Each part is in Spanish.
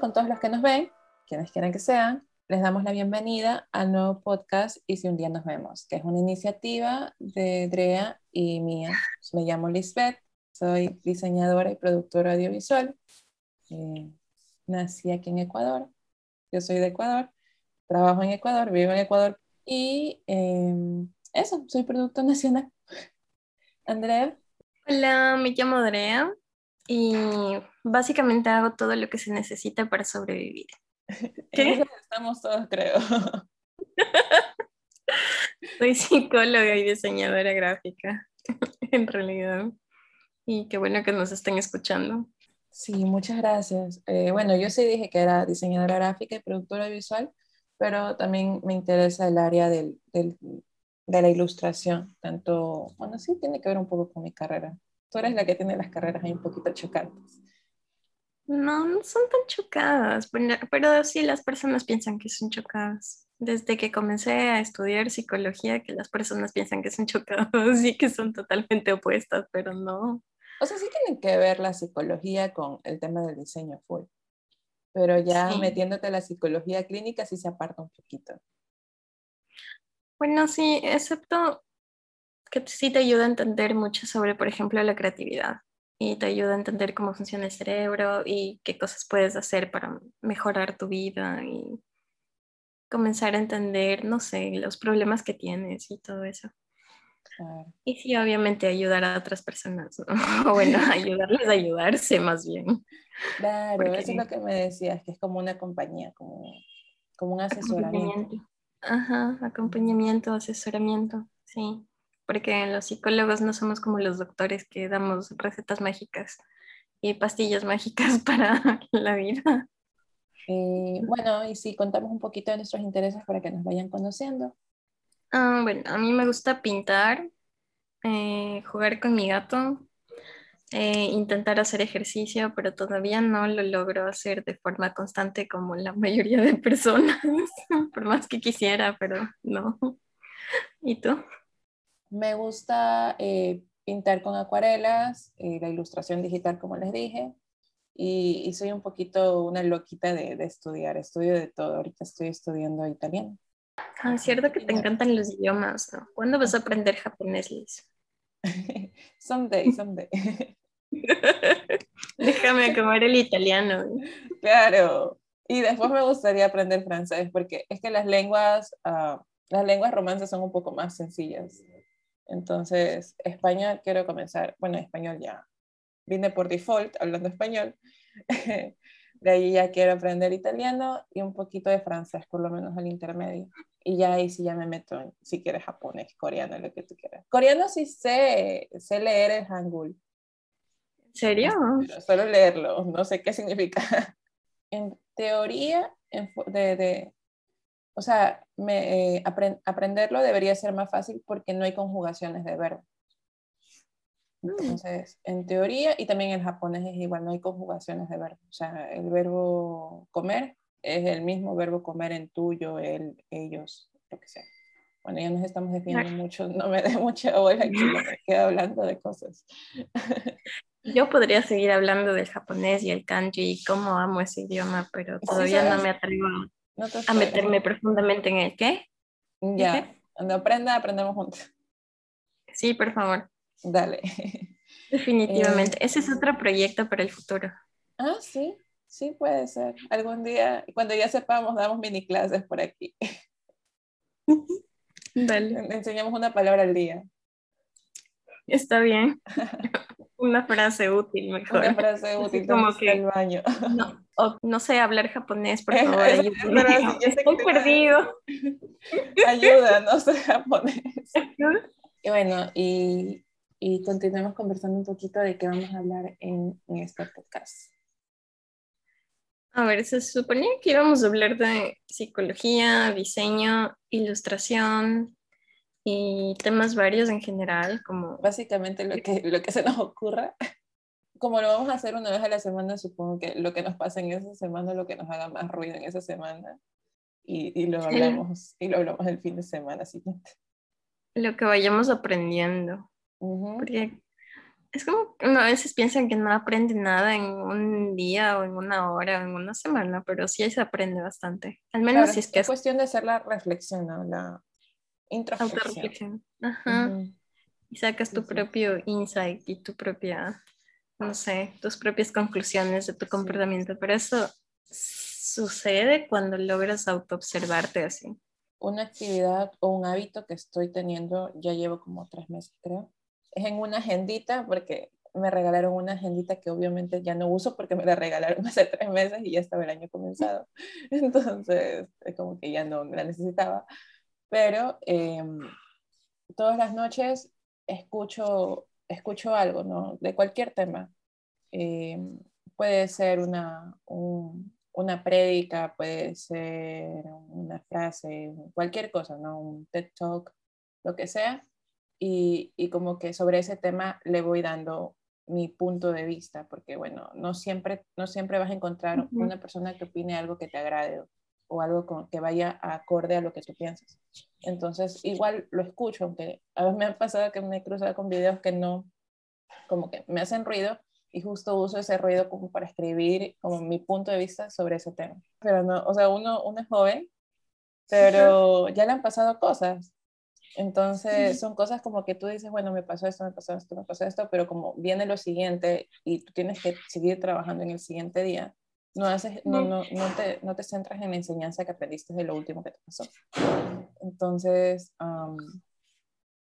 Con todos los que nos ven, quienes quieran que sean. Les damos la bienvenida al nuevo podcast Y si un día nos vemos, que es una iniciativa de Drea y mía. Me llamo Lisbeth, soy diseñadora y productora audiovisual. Eh, nací aquí en Ecuador. Yo soy de Ecuador, trabajo en Ecuador, vivo en Ecuador y em, eso, soy producto nacional. Andrea. Hola, me llamo Andrea y básicamente hago todo lo que se necesita para sobrevivir. ¿Qué? Estamos todos, creo. Soy psicóloga y diseñadora gráfica, en realidad. Y qué bueno que nos estén escuchando. Sí, muchas gracias. Eh, bueno, yo sí dije que era diseñadora gráfica y productora visual, pero también me interesa el área del, del, de la ilustración, tanto, bueno, sí tiene que ver un poco con mi carrera. Tú eres la que tiene las carreras ahí un poquito chocantes. No, no son tan chocadas, pero sí las personas piensan que son chocadas. Desde que comencé a estudiar psicología, que las personas piensan que son chocadas y que son totalmente opuestas, pero no. O sea, sí tienen que ver la psicología con el tema del diseño full, pero ya metiéndote a la psicología clínica sí se aparta un poquito. Bueno, sí, excepto que sí te ayuda a entender mucho sobre, por ejemplo, la creatividad y te ayuda a entender cómo funciona el cerebro y qué cosas puedes hacer para mejorar tu vida y comenzar a entender, no sé, los problemas que tienes y todo eso. Y sí, obviamente ayudar a otras personas, o bueno, ayudarles a ayudarse más bien. Claro, eso es lo que me decías, que es como una compañía, como, como un asesoramiento. Ajá, acompañamiento, asesoramiento, sí porque los psicólogos no somos como los doctores que damos recetas mágicas y pastillas mágicas para la vida. Eh, bueno, y si contamos un poquito de nuestros intereses para que nos vayan conociendo. Ah, bueno, a mí me gusta pintar, eh, jugar con mi gato, eh, intentar hacer ejercicio, pero todavía no lo logro hacer de forma constante como la mayoría de personas, por más que quisiera, pero no. ¿Y tú? Me gusta eh, pintar con acuarelas, eh, la ilustración digital, como les dije, y, soy un poquito una loquita de, estudiar, estudio de todo. Ahorita estoy estudiando italiano. Ah, es cierto que te encantan los idiomas, ¿no? ¿Cuándo vas a aprender japonés, Liz? someday, someday. Déjame acabar el italiano. Claro. Y después me gustaría aprender francés, porque es que las lenguas, uh, las lenguas romances son un poco más sencillas. Entonces, español quiero comenzar, bueno, español ya vine por default hablando español. de ahí ya quiero aprender italiano y un poquito de francés, por lo menos al intermedio. Y ya ahí sí ya me meto en, si quieres, japonés, coreano, lo que tú quieras. Coreano sí sé, sé leer el hangul. ¿En serio? solo leerlo, no sé qué significa. en teoría, de, de, o sea, me, eh, aprenderlo debería ser más fácil porque no hay conjugaciones de verbo. Mm. Entonces, en teoría, y también en japonés es igual, no hay conjugaciones de verbo. O sea, el verbo comer es el mismo verbo comer en tuyo, él, ellos, lo que sea. Bueno, ya nos estamos definiendo mucho, no me dé mucha bola aquí, me quedo hablando de cosas. Yo podría seguir hablando del japonés y el kanji y cómo amo ese idioma, pero todavía no me atrevo a meterme profundamente en el qué. Ya, cuando aprenda, aprendemos juntos. Sí, por favor. Dale. Definitivamente. Eh, Ese es otro proyecto para el futuro. Ah, sí, sí puede ser. Algún día, cuando ya sepamos, damos mini clases por aquí. Dale. Enseñamos una palabra al día. Está bien. Una frase útil, mejor. Una frase útil, como que el baño. No, no sé hablar japonés, por favor. Estoy perdido. Ayuda, no sé japonés. Y bueno, y, y, continuemos conversando un poquito de qué vamos a hablar en, en este podcast. A ver, se suponía que íbamos a hablar de psicología, diseño, ilustración, y temas varios en general, como... Básicamente lo que, lo que se nos ocurra. Como lo vamos a hacer una vez a la semana, supongo que lo que nos pasa en esa semana, lo que nos haga más ruido en esa semana, y, y lo, hablamos, y lo hablamos el fin de semana siguiente. Lo que vayamos aprendiendo. Porque Es como que a veces piensan que no aprende nada en un día o en una hora o en una semana, pero sí se aprende bastante. Al menos Claro, si es que es cuestión de hacer la reflexión, ¿no? La introspección. autorreflexión. Ajá. Ujú. Y sacas tu Sí, propio insight y tu propia, no sé, tus propias conclusiones de tu comportamiento. Pero eso sucede cuando logras autoobservarte así. Una actividad o un hábito que estoy teniendo, ya llevo como tres meses, creo. Es en una agendita, porque me regalaron una agendita que obviamente ya no uso porque me la regalaron hace tres meses y ya estaba el año comenzado. Entonces, es como que ya no la necesitaba. Pero eh, todas las noches escucho, escucho algo, ¿no? De cualquier tema. Eh, puede ser una, un- una prédica, puede ser una frase, cualquier cosa, ¿no? Un TED Talk, lo que sea. Y, y como que sobre ese tema le voy dando mi punto de vista, porque bueno, no siempre, no siempre vas a encontrar una persona que opine algo que te agrade o, algo con, que vaya acorde a lo que tú piensas. Entonces, igual lo escucho, aunque a veces me ha pasado que me he cruzado con videos que no, como que me hacen ruido y justo uso ese ruido como para escribir como mi punto de vista sobre ese tema. Pero no, o sea, uno, uno es joven, pero ya le han pasado cosas. Entonces, son cosas como que tú dices, bueno, me pasó esto, me pasó esto, me pasó esto, pero como viene lo siguiente y tú tienes que seguir trabajando en el siguiente día, no, haces, no, no, no, te, no te centras en la enseñanza que aprendiste de lo último que te pasó. Entonces, um,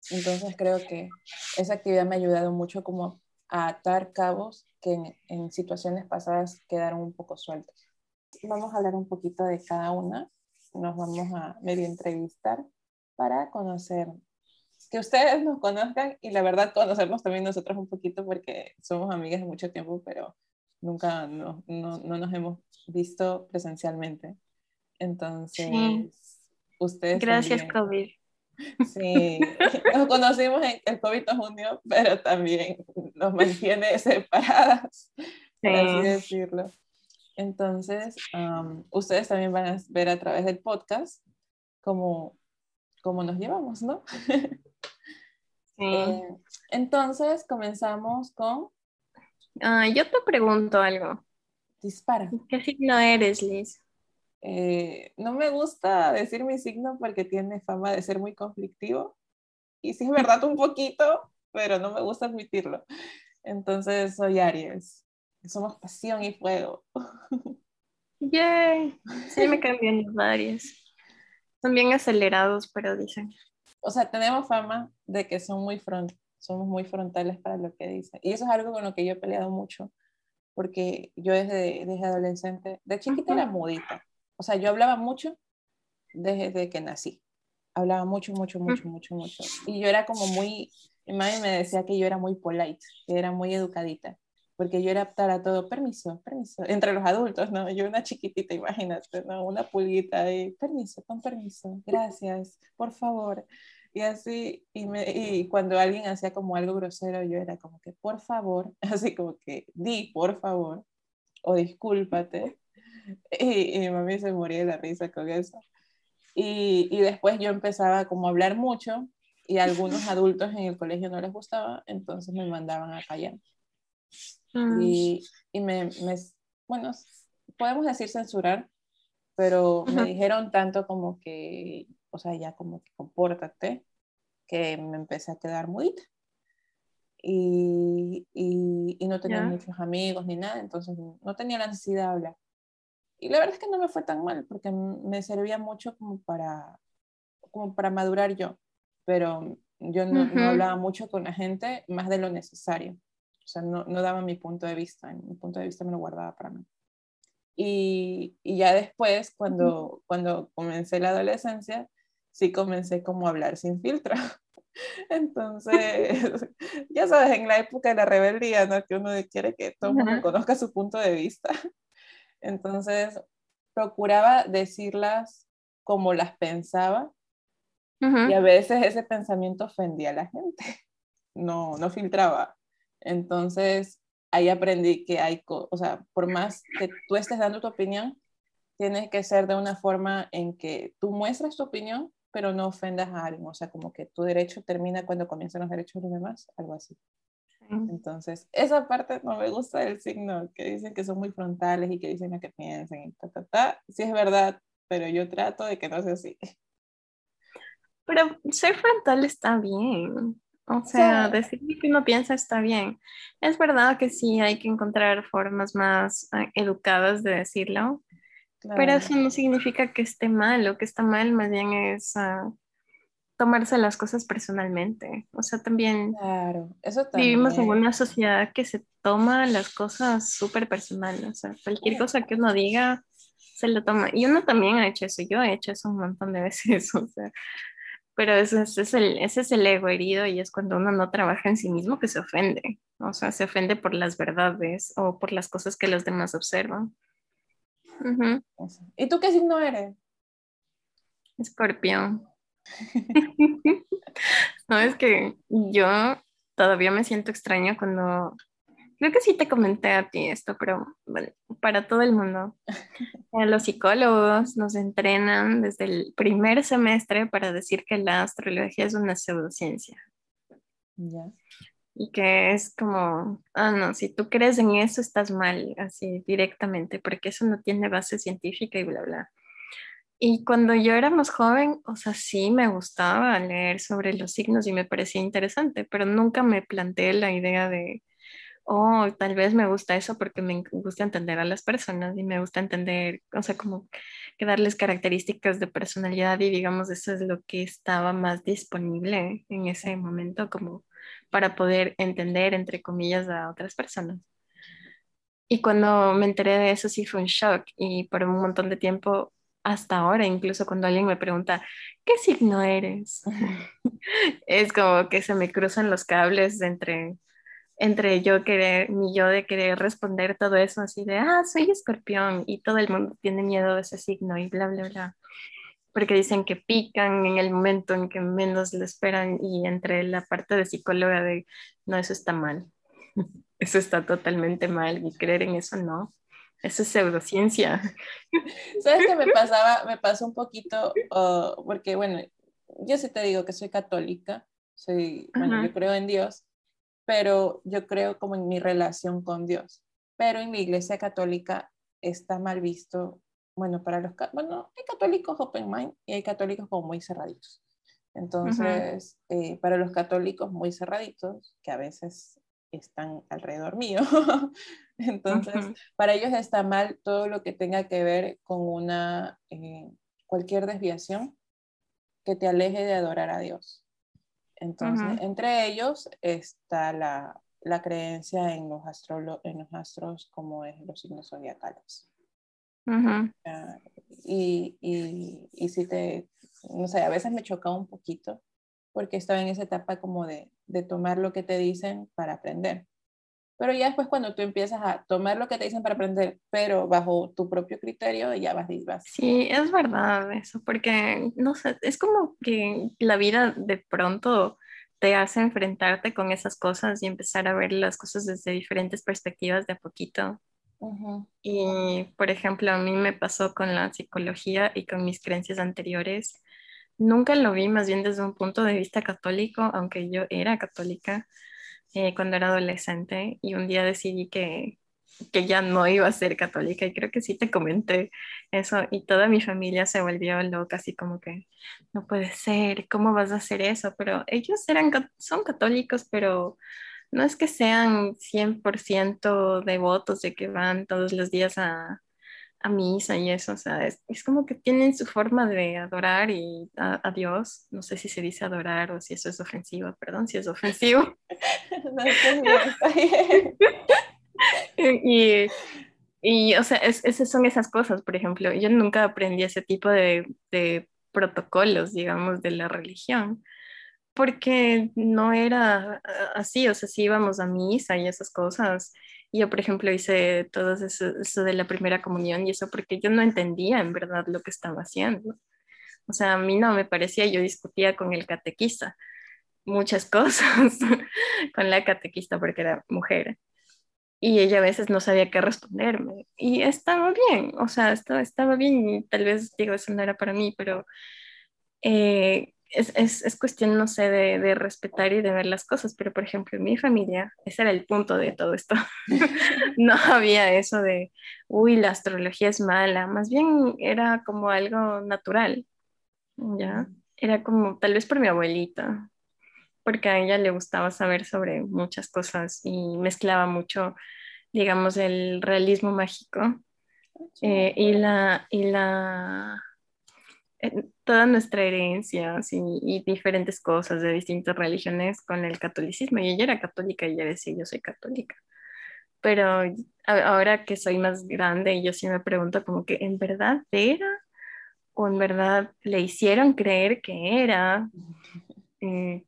entonces creo que esa actividad me ha ayudado mucho como a atar cabos que en, en situaciones pasadas quedaron un poco sueltos. Vamos a hablar un poquito de cada una, nos vamos a medio entrevistar para conocer, que ustedes nos conozcan y la verdad conocernos también nosotros un poquito porque somos amigas de mucho tiempo, pero nunca no, no, no nos hemos visto presencialmente. Entonces, Sí. ustedes Gracias, también. COVID. Sí, nos conocimos en el COVID nos unió, pero también nos mantiene separadas, por así Sí. decirlo. Entonces, um, ustedes también van a ver a través del podcast cómo, cómo nos llevamos, ¿no? Sí. Eh, entonces, comenzamos con Ah, yo te pregunto algo. dispara. ¿Qué signo eres, Liz? Eh, no me gusta decir mi signo porque tiene fama de ser muy conflictivo. Y sí es verdad un poquito, pero no me gusta admitirlo. Entonces soy Aries. Somos pasión y fuego. Yay. Sí, me cambian los Aries. Son bien acelerados, pero dicen. O sea, tenemos fama de que son muy front, somos muy frontales para lo que dicen. Y eso es algo con lo que yo he peleado mucho, porque yo desde, desde adolescente, de chiquita era mudita. O sea, yo hablaba mucho desde que nací. Hablaba mucho, mucho, mucho, mucho, mucho. Y yo era como muy, mi mami me decía que yo era muy polite, que era muy educadita, porque yo era para todo, permiso, permiso, entre los adultos, ¿no? Yo una chiquitita, imagínate, ¿no? Una pulguita y permiso, con permiso, gracias, por favor. Y así, y, me, y cuando alguien hacía como algo grosero, yo era como que, por favor, así como que, di, por favor, o discúlpate. Y, y mi mami se moría de la risa con eso. Y, y, después yo empezaba como a hablar mucho y a algunos adultos en el colegio no les gustaba, entonces me mandaban a callar. Mm. Y, y me, me, bueno, podemos decir censurar, pero me dijeron tanto como que, o sea, ya como que compórtate, que me empecé a quedar mudita. Y, y, y no tenía ¿Ya? muchos amigos ni nada, entonces no tenía la necesidad de hablar. Y la verdad es que no me fue tan mal, porque me servía mucho como para, como para madurar yo, pero yo no, Ujú. no hablaba mucho con la gente más de lo necesario. O sea, no, no daba mi punto de vista, mi punto de vista me lo guardaba para mí. Y, y ya después, cuando, cuando comencé la adolescencia, sí comencé como a hablar sin filtro. Entonces, ya sabes, en la época de la rebeldía, ¿no? Que uno quiere que todo el mundo conozca su punto de vista. Entonces, procuraba decirlas como las pensaba Ujú. y a veces ese pensamiento ofendía a la gente. No, no filtraba. Entonces, ahí aprendí que hay, o sea, por más que tú estés dando tu opinión, tienes que ser de una forma en que tú muestras tu opinión, pero no ofendas a alguien. O sea, como que tu derecho termina cuando comienzan los derechos de los demás, algo así. Sí. Entonces, esa parte no me gusta del signo, que dicen que son muy frontales y que dicen lo que piensan y ta, ta, ta. Sí es verdad, pero yo trato de que no sea así. Pero ser frontal está bien. O sea, decir que uno piensa está bien. Es verdad que sí hay que encontrar formas más ah, educadas de decirlo, pero eso no significa que esté mal. Lo que está mal más bien es uh, tomarse las cosas personalmente. O sea, también, claro, eso también. vivimos en una sociedad que se toma las cosas súper personales. O sea, cualquier cosa que uno diga se lo toma. Y uno también ha hecho eso. Yo he hecho eso un montón de veces. O sea, pero ese, es el, ese es el ego herido y es cuando uno no trabaja en sí mismo que se ofende. O sea, se ofende por las verdades o por las cosas que los demás observan. ¿Y tú qué signo eres? Escorpión. no, es que yo todavía me siento extraña cuando... Creo que sí te comenté a ti esto, pero bueno, para todo el mundo. Los psicólogos nos entrenan desde el primer semestre para decir que la astrología es una pseudociencia. Ya y que es como, ah, no, si tú crees en eso estás mal, así directamente, porque eso no tiene base científica y bla, bla. Y cuando yo era más joven, o sea, sí me gustaba leer sobre los signos y me parecía interesante, pero nunca me planteé la idea de, oh, tal vez me gusta eso porque me gusta entender a las personas y me gusta entender, o sea, como que darles características de personalidad y digamos, eso es lo que estaba más disponible en ese momento, como para poder entender, entre comillas, a otras personas. Y cuando me enteré de eso sí fue un shock y por un montón de tiempo, hasta ahora, incluso cuando alguien me pregunta, ¿qué signo eres? es como que se me cruzan los cables entre, entre yo querer, mi yo de querer responder todo eso así de, ah, soy escorpión y todo el mundo tiene miedo de ese signo y bla, bla, bla porque dicen que pican en el momento en que menos lo esperan y entre la parte de psicóloga de, no, eso está mal, eso está totalmente mal y creer en eso no, eso es pseudociencia. ¿Sabes qué me pasaba? Me pasó un poquito, oh, porque bueno, yo sí te digo que soy católica, soy, bueno, yo creo en Dios, pero yo creo como en mi relación con Dios. Pero en mi iglesia católica está mal visto bueno, para los, bueno, hay católicos open mind y hay católicos como muy cerraditos. Entonces, eh, para los católicos muy cerraditos, que a veces están alrededor mío, entonces, para ellos está mal todo lo que tenga que ver con una, eh, cualquier desviación que te aleje de adorar a Dios. Entonces, entre ellos está la, la creencia en los, en los astros como es los signos zodiacales. Ah, y, y, y si te, no sé, a veces me choca un poquito porque estaba en esa etapa como de, de tomar lo que te dicen para aprender. Pero ya después cuando tú empiezas a tomar lo que te dicen para aprender, pero bajo tu propio criterio, ya vas y vas. Sí, es verdad eso, porque no sé, es como que la vida de pronto te hace enfrentarte con esas cosas y empezar a ver las cosas desde diferentes perspectivas de a poquito. Y, por ejemplo, a mí me pasó con la psicología y con mis creencias anteriores. Nunca lo vi más bien desde un punto de vista católico, aunque yo era católica eh, cuando era adolescente y un día decidí que, que ya no iba a ser católica y creo que sí te comenté eso y toda mi familia se volvió loca, así como que no puede ser, ¿cómo vas a hacer eso? Pero ellos eran, son católicos, pero no es que sean 100% devotos de que van todos los días a, misa y eso, o sea, es, como que tienen su forma de adorar y a, Dios, no sé si se dice adorar o si eso es ofensivo, perdón si es ofensivo. y, y, o sea, esas son esas cosas, por ejemplo, yo nunca aprendí ese tipo de, de protocolos, digamos, de la religión porque no era así, o sea, sí íbamos a misa y esas cosas. Yo, por ejemplo, hice todo eso, eso, de la primera comunión y eso porque yo no entendía en verdad lo que estaba haciendo. O sea, a mí no me parecía, yo discutía con el catequista muchas cosas con la catequista porque era mujer. Y ella a veces no sabía qué responderme. Y estaba bien, o sea, estaba, estaba bien. Y tal vez digo, eso no era para mí, pero eh, es, es, es, cuestión, no sé, de, de, respetar y de ver las cosas, pero por ejemplo, en mi familia, ese era el punto de todo esto. no había eso de, uy, la astrología es mala, más bien era como algo natural, ¿ya? Era como, tal vez por mi abuelita, porque a ella le gustaba saber sobre muchas cosas y mezclaba mucho, digamos, el realismo mágico eh, y la... Y la toda nuestra herencia y diferentes cosas de distintas religiones con el catolicismo. Y ella era católica y ella decía, yo soy católica. Pero ahora que soy más grande, yo sí me pregunto como que en verdad era o en verdad le hicieron creer que era, eh,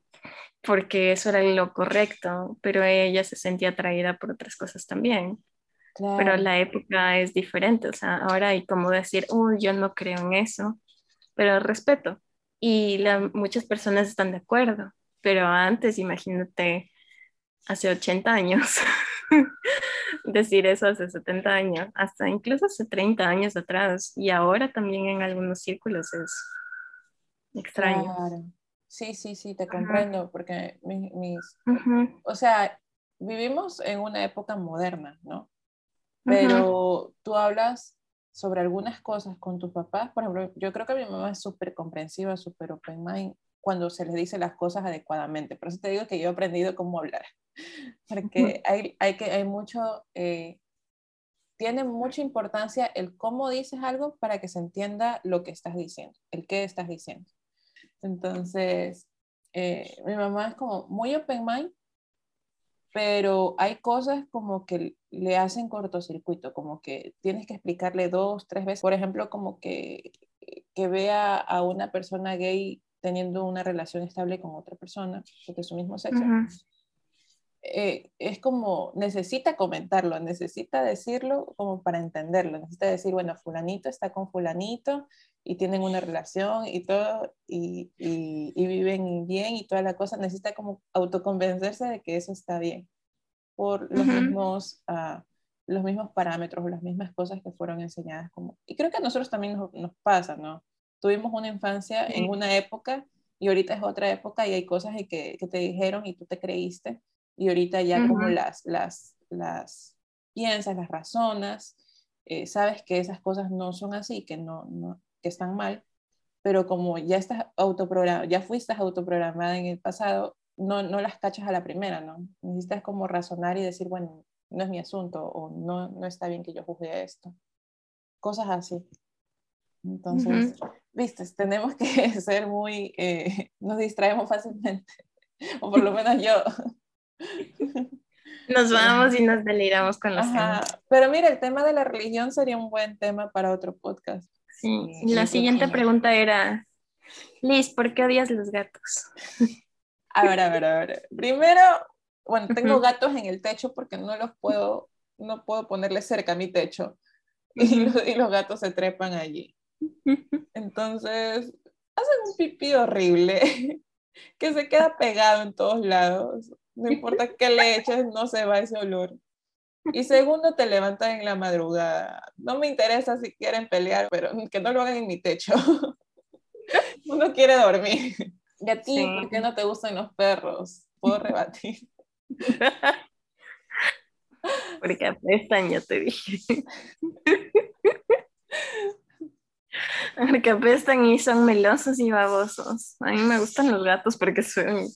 porque eso era lo correcto, pero ella se sentía atraída por otras cosas también. Pero la época es diferente, o sea, ahora hay como decir, uy, yo no creo en eso, pero respeto. Y la, muchas personas están de acuerdo, pero antes, imagínate, hace 80 años, decir eso hace 70 años, hasta incluso hace 30 años atrás, y ahora también en algunos círculos es extraño. Claro. Sí, sí, sí, te comprendo, porque mis, o sea, vivimos en una época moderna, ¿no? Pero tú hablas sobre algunas cosas con tus papás, por ejemplo, yo creo que mi mamá es súper comprensiva, súper open mind cuando se les dice las cosas adecuadamente. Por eso te digo que yo he aprendido cómo hablar, porque hay, hay, que, hay mucho, eh, tiene mucha importancia el cómo dices algo para que se entienda lo que estás diciendo, el qué estás diciendo. Entonces, eh, mi mamá es como muy open mind, pero hay cosas como que le hacen cortocircuito, como que tienes que explicarle dos, tres veces. Por ejemplo, como que, que vea a una persona gay teniendo una relación estable con otra persona de su mismo sexo. Eh, es como, necesita comentarlo, necesita decirlo como para entenderlo, necesita decir, bueno, fulanito está con fulanito y tienen una relación y todo, y, y, viven bien y toda la cosa, necesita como autoconvencerse de que eso está bien por los, mismos, uh, los mismos parámetros, las mismas cosas que fueron enseñadas. Como... Y creo que a nosotros también nos, nos pasa, ¿no? Tuvimos una infancia en una época y ahorita es otra época y hay cosas que, que te dijeron y tú te creíste y ahorita ya como las, las, las piensas, las razonas, eh, sabes que esas cosas no son así, que, no, no, que están mal, pero como ya estás autoprogramada, ya fuiste autoprogramada en el pasado, no, no las cachas a la primera, ¿no? Necesitas como razonar y decir, bueno, no es mi asunto o no, no está bien que yo juzgue esto. Cosas así. Entonces, viste, tenemos que ser muy, eh, nos distraemos fácilmente, o por lo menos yo. Nos vamos y nos deliramos con los temas. Pero mira, el tema de la religión sería un buen tema para otro podcast. Sí, la siguiente pregunta era, Liz, ¿por qué odias los gatos? A ver, a ver, a ver. Primero, bueno, tengo gatos en el techo porque no los puedo, no puedo ponerles cerca a mi techo. Y, y los gatos se trepan allí. Entonces, hacen un pipí horrible que se queda pegado en todos lados. No importa qué le eches, no se va ese olor. Y segundo, te levantas en la madrugada. No me interesa si quieren pelear, pero que no lo hagan en mi techo. Uno quiere dormir. ¿Y a ti por qué no te gustan los perros? Puedo rebatir. Porque apestan, ya te dije. Porque apestan y son melosos y babosos. A mí me gustan los gatos porque son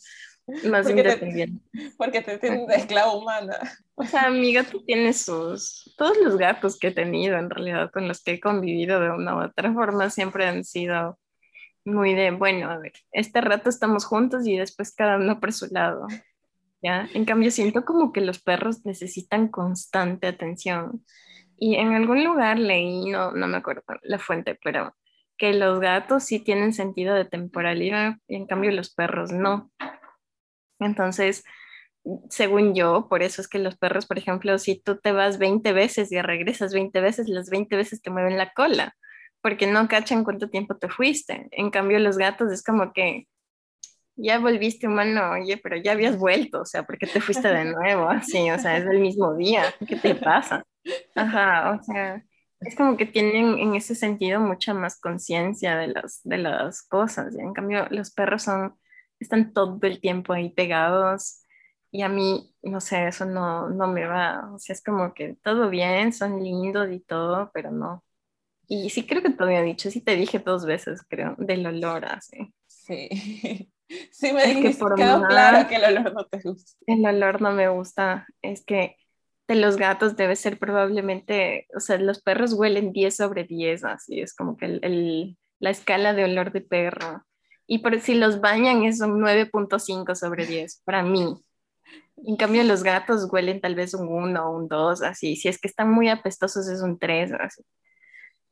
más porque independientes. Te, porque te tienen de esclava humana. O sea, mi gato tiene sus... Todos los gatos que he tenido, en realidad, con los que he convivido de una u otra forma, siempre han sido muy de, bueno, a ver, este rato estamos juntos y después cada uno por su lado. ¿ya? En cambio, siento como que los perros necesitan constante atención. Y en algún lugar leí, no, no me acuerdo la fuente, pero que los gatos sí tienen sentido de temporalidad y en cambio los perros no. Entonces, según yo, por eso es que los perros, por ejemplo, si tú te vas 20 veces y regresas 20 veces, las 20 veces te mueven la cola porque no cachan cuánto tiempo te fuiste. En cambio, los gatos es como que ya volviste humano, oye, pero ya habías vuelto, o sea, ¿por qué te fuiste de nuevo? Así, o sea, es el mismo día, ¿qué te pasa? Ajá, o sea, Es como que tienen en ese sentido mucha más conciencia de las, de las cosas. Y en cambio, los perros son, están todo el tiempo ahí pegados. Y a mí, no sé, eso no, no me va. O sea, es como que todo bien, son lindos y todo, pero no. Y sí creo que te había dicho, sí te dije dos veces, creo, del olor así. Sí. Sí, me dijiste, quedó claro que el olor no te gusta. El olor no me gusta. Es que de los gatos debe ser probablemente, o sea, los perros huelen 10 sobre 10, así es como que el, la escala de olor de perro. Y por si los bañan es un 9.5 sobre 10 para mí. En cambio, los gatos huelen tal vez un 1 o un 2, así. Si es que están muy apestosos es un 3, así.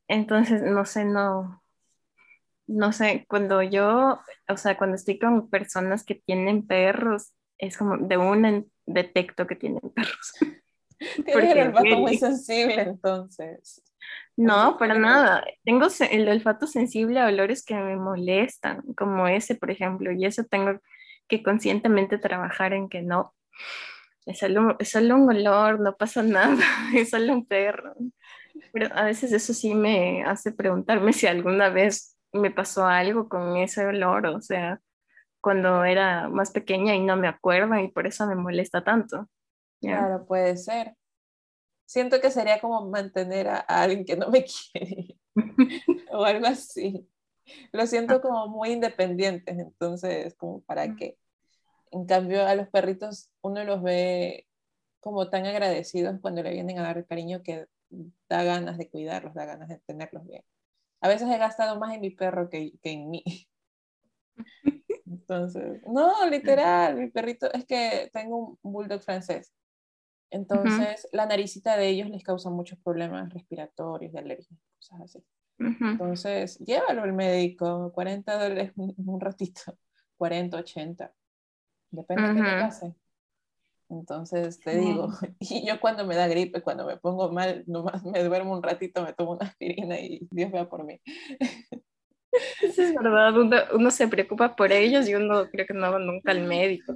Entonces, no sé, no, no sé, cuando yo, o sea, cuando estoy con personas que tienen perros, es como de una detecto que tienen perros. Tienes el olfato muy sensible, entonces. No, para nada. Tengo el olfato sensible a olores que me molestan, como ese, por ejemplo, y eso tengo que conscientemente trabajar en que no. Es solo, es solo un olor, no pasa nada, es solo un perro. Pero a veces eso sí me hace preguntarme si alguna vez me pasó algo con ese olor, o sea, cuando era más pequeña y no me acuerdo y por eso me molesta tanto. Claro, puede ser. Siento que sería como mantener a, alguien que no me quiere o algo así. Lo siento como muy independientes, entonces, como para qué. En cambio, a los perritos uno los ve como tan agradecidos cuando le vienen a dar cariño que da ganas de cuidarlos, da ganas de tenerlos bien. A veces he gastado más en mi perro que, que en mí. Entonces, no, literal, mi perrito, es que tengo un bulldog francés entonces, la naricita de ellos les causa muchos problemas respiratorios, de alergias, cosas así. Entonces, llévalo al médico, 40 dólares un, ratito, 40, 80, depende de qué te pase. Entonces, te digo, y yo cuando me da gripe, cuando me pongo mal, nomás me duermo un ratito, me tomo una aspirina y Dios vea por mí. Eso es verdad, uno, se preocupa por ellos y uno creo que no va nunca al médico.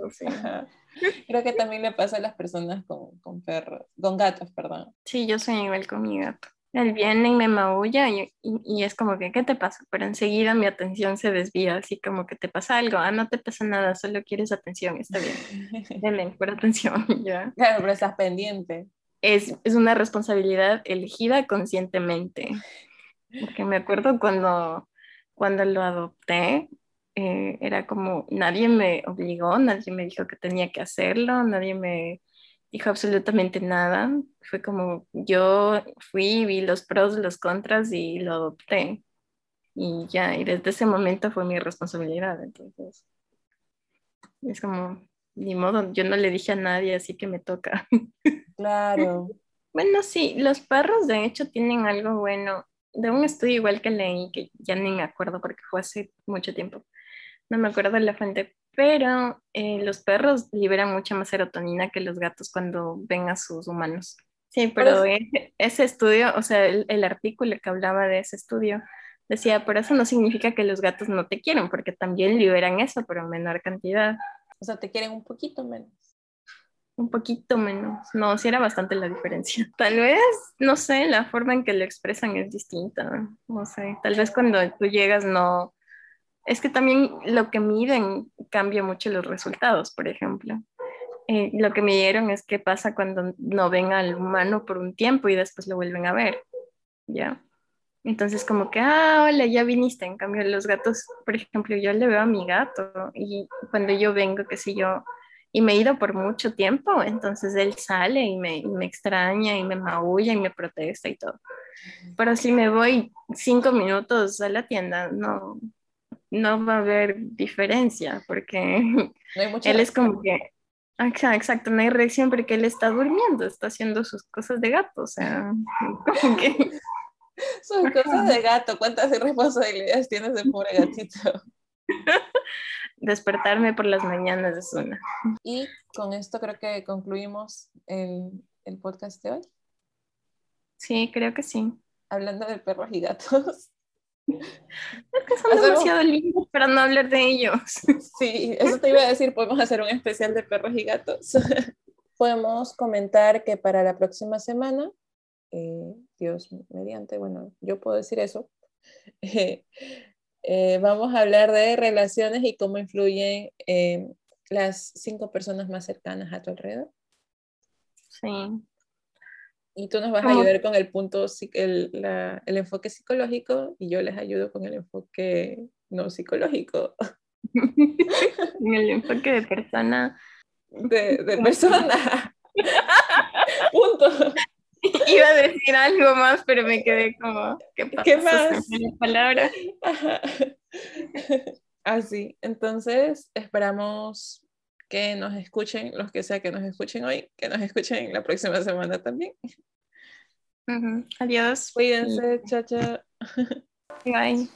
Creo que también le pasa a las personas con, con, perros, con gatos, perdón. Sí, yo soy igual con mi gato. Él viene y me maulla y, y, es como que, ¿qué te pasa? Pero enseguida mi atención se desvía, así como que te pasa algo, ah, no te pasa nada, solo quieres atención, está bien. Ven, por atención, ya. Claro, pero estás pendiente. Es, es una responsabilidad elegida conscientemente. Porque me acuerdo cuando cuando lo adopté, eh, era como nadie me obligó, nadie me dijo que tenía que hacerlo, nadie me dijo absolutamente nada. Fue como yo fui, vi los pros, los contras y lo adopté. Y ya, y desde ese momento fue mi responsabilidad. Entonces, es como, ni modo, yo no le dije a nadie, así que me toca. Claro. Bueno, sí, los perros de hecho tienen algo bueno de un estudio igual que leí, que ya ni me acuerdo porque fue hace mucho tiempo, no me acuerdo de la fuente, pero eh, los perros liberan mucha más serotonina que los gatos cuando ven a sus humanos. Sí, pero ese, estudio, o sea, el, artículo que hablaba de ese estudio, decía, por eso no significa que los gatos no te quieren, porque también liberan eso, pero en menor cantidad. O sea, te quieren un poquito menos un poquito menos. No, sí era bastante la diferencia. Tal vez, no sé, la forma en que lo expresan es distinta. No sé, tal vez cuando tú llegas no... Es que también lo que miden cambia mucho los resultados, por ejemplo. Eh, lo que midieron es qué pasa cuando no ven al humano por un tiempo y después lo vuelven a ver. ¿Ya? Entonces como que, ah, hola, ya viniste. En cambio, los gatos, por ejemplo, yo le veo a mi gato y cuando yo vengo, qué sé yo, y me he ido por mucho tiempo, entonces él sale y me, me, extraña y me maulla y me protesta y todo. Pero si me voy cinco minutos a la tienda, no, no va a haber diferencia porque él es como que, exacto, no hay reacción porque él está durmiendo, está haciendo sus cosas de gato, o sea, como que... Sus cosas de gato, ¿cuántas irresponsabilidades tienes de pobre gatito? despertarme por las mañanas es una. Y con esto creo que concluimos el, el podcast de hoy. Sí, creo que sí. Hablando de perros y gatos. Es que son demasiado lindos para no hablar de ellos. Sí, eso te iba a decir, podemos hacer un especial de perros y gatos. Podemos comentar que para la próxima semana eh, Dios mediante, bueno, yo puedo decir eso. Eh, vamos a hablar de relaciones y cómo influyen las cinco personas más cercanas a tu alrededor. Sí. Y tú nos vas a ayudar con el punto, el, el enfoque psicológico y yo les ayudo con el enfoque no psicológico. el enfoque de persona. De, de persona. Punto. Iba a decir algo más, pero me quedé como, ¿qué, ¿Qué más? Palabra. Así, entonces esperamos que nos escuchen, los que sea que nos escuchen hoy, que nos escuchen la próxima semana también. Adiós. Cuídense, chao, chao. Bye.